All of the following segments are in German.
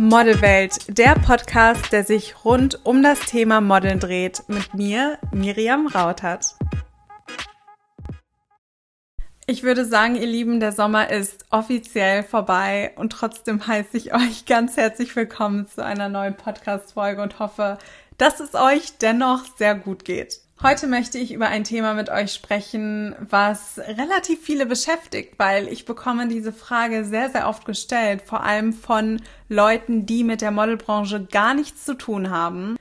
Modelwelt, der Podcast, der sich rund um das Thema Modeln dreht, mit mir, Miriam Rautert. Ich würde sagen, ihr Lieben, der Sommer ist offiziell vorbei und trotzdem heiße ich euch ganz herzlich willkommen zu einer neuen Podcast-Folge und hoffe, dass es euch dennoch sehr gut geht. Heute möchte ich über ein Thema mit euch sprechen, was relativ viele beschäftigt, weil ich bekomme diese Frage sehr, sehr oft gestellt, vor allem von Leuten, die mit der Modelbranche gar nichts zu tun haben,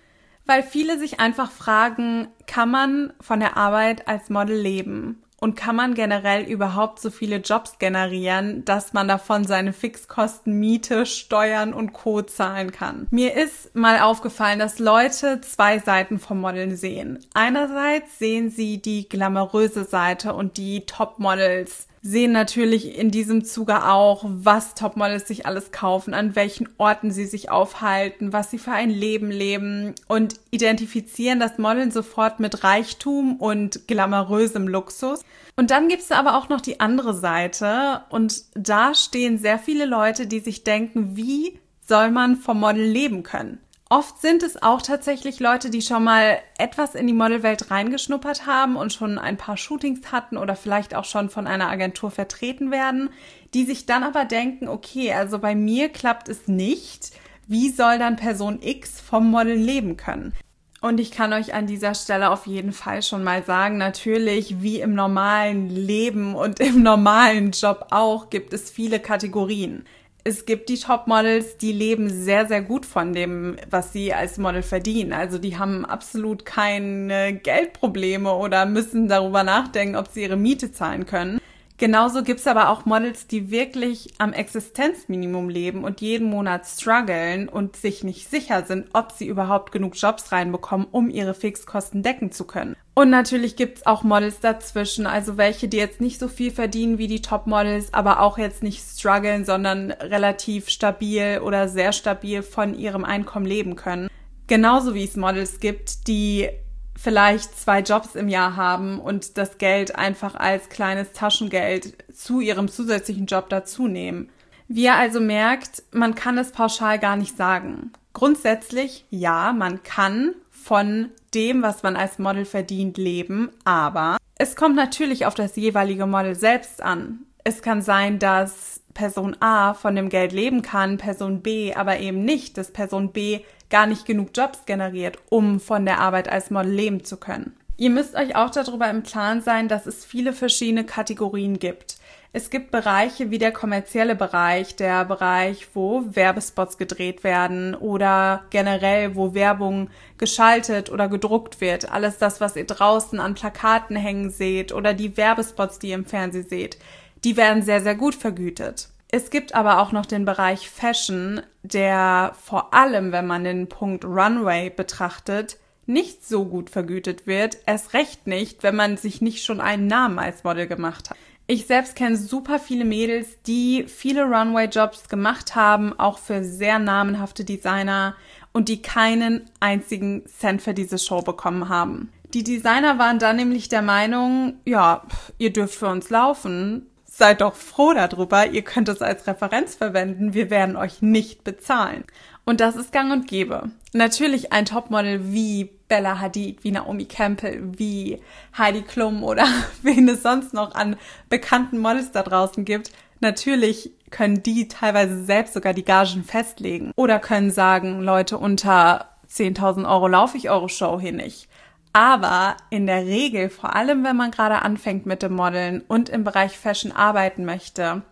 weil viele sich einfach fragen, kann man von der Arbeit als Model leben? Und kann man generell überhaupt so viele Jobs generieren, dass man davon seine Fixkosten, Miete, Steuern und Co. zahlen kann? Mir ist mal aufgefallen, dass Leute zwei Seiten vom Modeln sehen. Einerseits sehen sie die glamouröse Seite und die Topmodels sehen natürlich in diesem Zuge auch, was Topmodels sich alles kaufen, an welchen Orten sie sich aufhalten, was sie für ein Leben leben und identifizieren das Modeln sofort mit Reichtum und glamourösem Luxus. Und dann gibt es aber auch noch die andere Seite und da stehen sehr viele Leute, die sich denken, wie soll man vom Model leben können? Oft sind es auch tatsächlich Leute, die schon mal etwas in die Modelwelt reingeschnuppert haben und schon ein paar Shootings hatten oder vielleicht auch schon von einer Agentur vertreten werden, die sich dann aber denken, okay, also bei mir klappt es nicht. Wie soll dann Person X vom Modeln leben können? Und ich kann euch an dieser Stelle auf jeden Fall schon mal sagen, natürlich wie im normalen Leben und im normalen Job auch gibt es viele Kategorien es gibt die Topmodels, die leben sehr, sehr gut von dem, was sie als Model verdienen. Also die haben absolut keine Geldprobleme oder müssen darüber nachdenken, ob sie ihre Miete zahlen können. Genauso gibt's aber auch Models, die wirklich am Existenzminimum leben und jeden Monat strugglen und sich nicht sicher sind, ob sie überhaupt genug Jobs reinbekommen, um ihre Fixkosten decken zu können. Und natürlich gibt's auch Models dazwischen, also welche, die jetzt nicht so viel verdienen wie die Topmodels, aber auch jetzt nicht strugglen, sondern relativ stabil oder sehr stabil von ihrem Einkommen leben können. Genauso wie es Models gibt, die vielleicht zwei Jobs im Jahr haben und das Geld einfach als kleines Taschengeld zu ihrem zusätzlichen Job dazu nehmen. Wie ihr also merkt, man kann es pauschal gar nicht sagen. Grundsätzlich ja, man kann von dem, was man als Model verdient, leben, aber es kommt natürlich auf das jeweilige Model selbst an. Es kann sein, dass Person A von dem Geld leben kann, Person B aber eben nicht, dass Person B gar nicht genug Jobs generiert, um von der Arbeit als Model leben zu können. Ihr müsst euch auch darüber im Klaren sein, dass es viele verschiedene Kategorien gibt. Es gibt Bereiche wie der kommerzielle Bereich, der Bereich, wo Werbespots gedreht werden oder generell, wo Werbung geschaltet oder gedruckt wird. Alles das, was ihr draußen an Plakaten hängen seht oder die Werbespots, die ihr im Fernsehen seht, die werden sehr, sehr gut vergütet. Es gibt aber auch noch den Bereich Fashion, der vor allem, wenn man den Punkt Runway betrachtet, nicht so gut vergütet wird. Erst recht nicht, wenn man sich nicht schon einen Namen als Model gemacht hat. Ich selbst kenne super viele Mädels, die viele Runway-Jobs gemacht haben, auch für sehr namenhafte Designer und die keinen einzigen Cent für diese Show bekommen haben. Die Designer waren dann nämlich der Meinung, ja, ihr dürft für uns laufen, seid doch froh darüber, ihr könnt es als Referenz verwenden, wir werden euch nicht bezahlen. Und das ist gang und gäbe. Natürlich ein Topmodel wie Bella Hadid, wie Naomi Campbell, wie Heidi Klum oder wen es sonst noch an bekannten Models da draußen gibt. Natürlich können die teilweise selbst sogar die Gagen festlegen oder können sagen, Leute, unter 10.000 Euro laufe ich eure Show hier nicht. Aber in der Regel, vor allem wenn man gerade anfängt mit dem Modeln und im Bereich Fashion arbeiten möchte,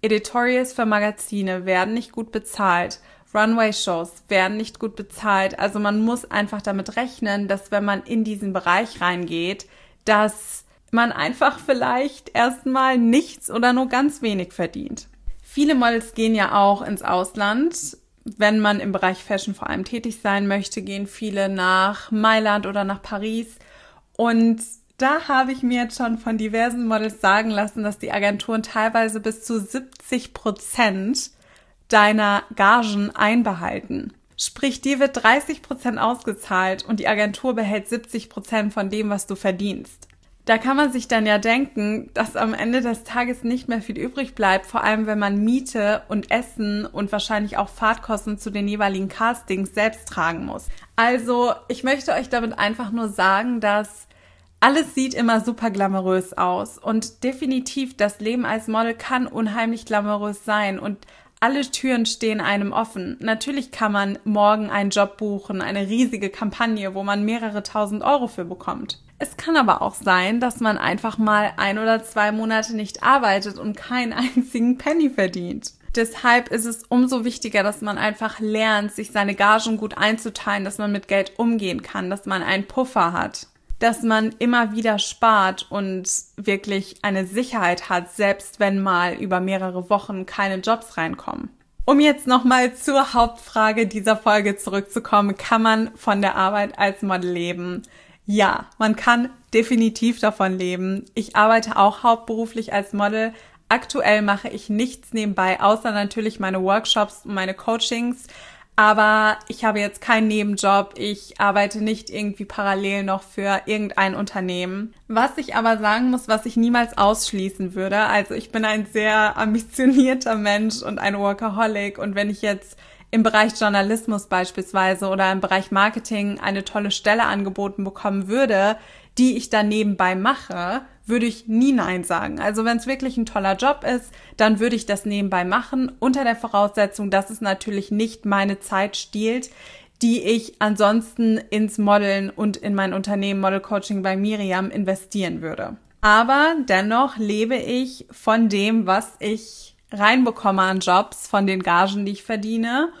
Editorials für Magazine werden nicht gut bezahlt. Runway-Shows werden nicht gut bezahlt. Also man muss einfach damit rechnen, dass wenn man in diesen Bereich reingeht, dass man einfach vielleicht erstmal nichts oder nur ganz wenig verdient. Viele Models gehen ja auch ins Ausland wenn man im Bereich Fashion vor allem tätig sein möchte, gehen viele nach Mailand oder nach Paris. Und da habe ich mir jetzt schon von diversen Models sagen lassen, dass die Agenturen teilweise bis zu 70 Prozent deiner Gagen einbehalten. Sprich, dir wird 30 Prozent ausgezahlt und die Agentur behält 70 Prozent von dem, was du verdienst. Da kann man sich dann ja denken, dass am Ende des Tages nicht mehr viel übrig bleibt, vor allem wenn man Miete und Essen und wahrscheinlich auch Fahrtkosten zu den jeweiligen Castings selbst tragen muss. Also, ich möchte euch damit einfach nur sagen, dass alles sieht immer super glamourös aus und definitiv das Leben als Model kann unheimlich glamourös sein und alle Türen stehen einem offen. Natürlich kann man morgen einen Job buchen, eine riesige Kampagne, wo man mehrere tausend Euro für bekommt. Es kann aber auch sein, dass man einfach mal ein oder zwei Monate nicht arbeitet und keinen einzigen Penny verdient. Deshalb ist es umso wichtiger, dass man einfach lernt, sich seine Gagen gut einzuteilen, dass man mit Geld umgehen kann, dass man einen Puffer hat dass man immer wieder spart und wirklich eine Sicherheit hat, selbst wenn mal über mehrere Wochen keine Jobs reinkommen. Um jetzt nochmal zur Hauptfrage dieser Folge zurückzukommen, kann man von der Arbeit als Model leben? Ja, man kann definitiv davon leben. Ich arbeite auch hauptberuflich als Model. Aktuell mache ich nichts nebenbei, außer natürlich meine Workshops und meine Coachings. Aber ich habe jetzt keinen Nebenjob. Ich arbeite nicht irgendwie parallel noch für irgendein Unternehmen. Was ich aber sagen muss, was ich niemals ausschließen würde. Also ich bin ein sehr ambitionierter Mensch und ein Workaholic. Und wenn ich jetzt im Bereich Journalismus beispielsweise oder im Bereich Marketing eine tolle Stelle angeboten bekommen würde, die ich dann nebenbei mache, würde ich nie Nein sagen. Also wenn es wirklich ein toller Job ist, dann würde ich das nebenbei machen, unter der Voraussetzung, dass es natürlich nicht meine Zeit stiehlt, die ich ansonsten ins Modeln und in mein Unternehmen Model Coaching bei Miriam investieren würde. Aber dennoch lebe ich von dem, was ich reinbekomme an Jobs, von den Gagen, die ich verdiene.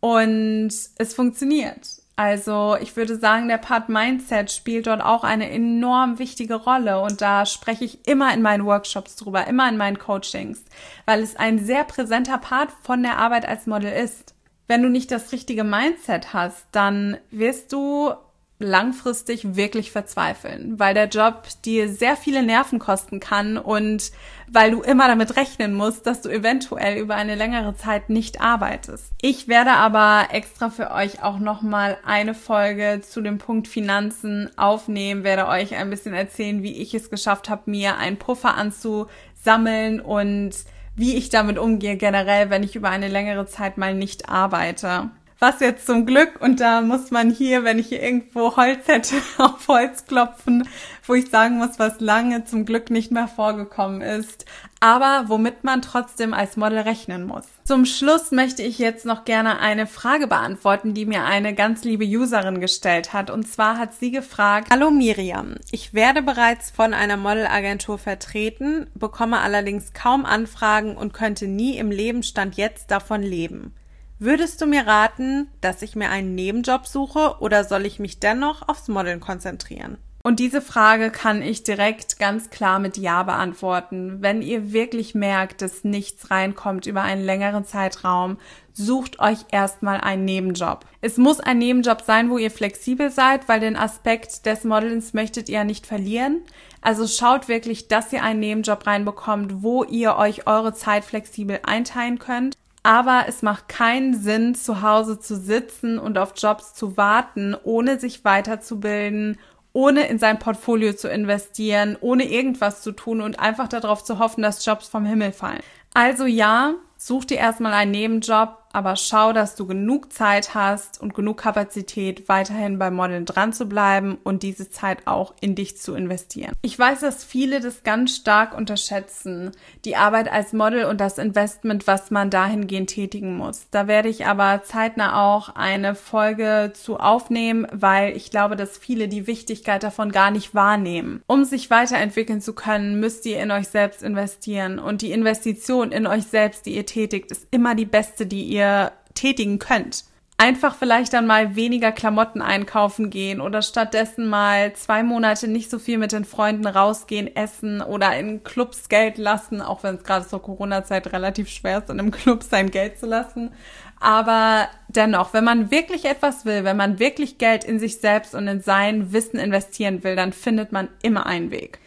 Und es funktioniert. Also ich würde sagen, der Part Mindset spielt dort auch eine enorm wichtige Rolle und da spreche ich immer in meinen Workshops drüber, immer in meinen Coachings, weil es ein sehr präsenter Part von der Arbeit als Model ist. Wenn du nicht das richtige Mindset hast, dann wirst du langfristig wirklich verzweifeln, weil der Job dir sehr viele Nerven kosten kann und weil du immer damit rechnen musst, dass du eventuell über eine längere Zeit nicht arbeitest. Ich werde aber extra für euch auch nochmal eine Folge zu dem Punkt Finanzen aufnehmen, werde euch ein bisschen erzählen, wie ich es geschafft habe, mir einen Puffer anzusammeln und wie ich damit umgehe generell, wenn ich über eine längere Zeit mal nicht arbeite was jetzt zum Glück, und da muss man hier, wenn ich hier irgendwo Holz hätte, auf Holz klopfen, wo ich sagen muss, was lange zum Glück nicht mehr vorgekommen ist, aber womit man trotzdem als Model rechnen muss. Zum Schluss möchte ich jetzt noch gerne eine Frage beantworten, die mir eine ganz liebe Userin gestellt hat. Und zwar hat sie gefragt, Hallo Miriam, ich werde bereits von einer Modelagentur vertreten, bekomme allerdings kaum Anfragen und könnte nie im Lebenstand jetzt davon leben. Würdest du mir raten, dass ich mir einen Nebenjob suche oder soll ich mich dennoch aufs Modeln konzentrieren? Und diese Frage kann ich direkt ganz klar mit Ja beantworten. Wenn ihr wirklich merkt, dass nichts reinkommt über einen längeren Zeitraum, sucht euch erstmal einen Nebenjob. Es muss ein Nebenjob sein, wo ihr flexibel seid, weil den Aspekt des Modelns möchtet ihr nicht verlieren. Also schaut wirklich, dass ihr einen Nebenjob reinbekommt, wo ihr euch eure Zeit flexibel einteilen könnt aber es macht keinen Sinn, zu Hause zu sitzen und auf Jobs zu warten, ohne sich weiterzubilden, ohne in sein Portfolio zu investieren, ohne irgendwas zu tun und einfach darauf zu hoffen, dass Jobs vom Himmel fallen. Also ja, such dir erstmal einen Nebenjob, aber schau, dass du genug Zeit hast und genug Kapazität, weiterhin beim Modeln dran zu bleiben und diese Zeit auch in dich zu investieren. Ich weiß, dass viele das ganz stark unterschätzen, die Arbeit als Model und das Investment, was man dahingehend tätigen muss. Da werde ich aber zeitnah auch eine Folge zu aufnehmen, weil ich glaube, dass viele die Wichtigkeit davon gar nicht wahrnehmen. Um sich weiterentwickeln zu können, müsst ihr in euch selbst investieren und die Investition in euch selbst, die ihr tätigt, ist immer die beste, die ihr tätigen könnt. Einfach vielleicht dann mal weniger Klamotten einkaufen gehen oder stattdessen mal zwei Monate nicht so viel mit den Freunden rausgehen, essen oder in Clubs Geld lassen, auch wenn es gerade zur Corona-Zeit relativ schwer ist, in einem Club sein Geld zu lassen. Aber dennoch, wenn man wirklich etwas will, wenn man wirklich Geld in sich selbst und in sein Wissen investieren will, dann findet man immer einen Weg.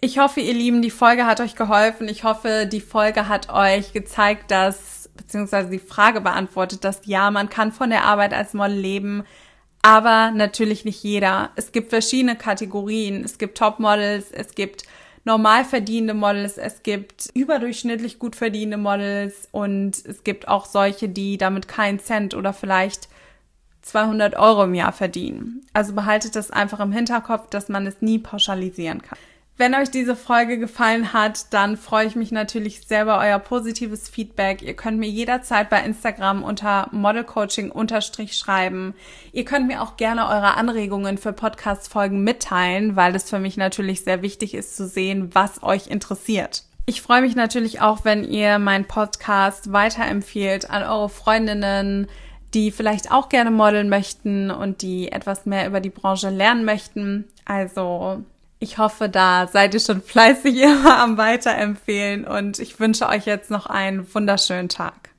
Ich hoffe, ihr Lieben, die Folge hat euch geholfen. Ich hoffe, die Folge hat euch gezeigt, dass beziehungsweise die Frage beantwortet, dass ja, man kann von der Arbeit als Model leben, Aber natürlich nicht jeder. Es gibt verschiedene Kategorien. Es gibt Topmodels, es gibt normal verdienende Models, es gibt überdurchschnittlich gut verdienende Models und es gibt auch solche, die damit keinen Cent oder vielleicht 200 Euro im Jahr verdienen. Also behaltet das einfach im Hinterkopf, dass man es nie pauschalisieren kann. Wenn euch diese Folge gefallen hat, dann freue ich mich natürlich sehr über euer positives Feedback. Ihr könnt mir jederzeit bei Instagram unter modelcoaching schreiben. Ihr könnt mir auch gerne eure Anregungen für Podcast-Folgen mitteilen, weil es für mich natürlich sehr wichtig ist zu sehen, was euch interessiert. Ich freue mich natürlich auch, wenn ihr meinen Podcast weiterempfehlt an eure Freundinnen, die vielleicht auch gerne modeln möchten und die etwas mehr über die Branche lernen möchten. Also ich hoffe, da seid ihr schon fleißig immer am Weiterempfehlen und ich wünsche euch jetzt noch einen wunderschönen Tag.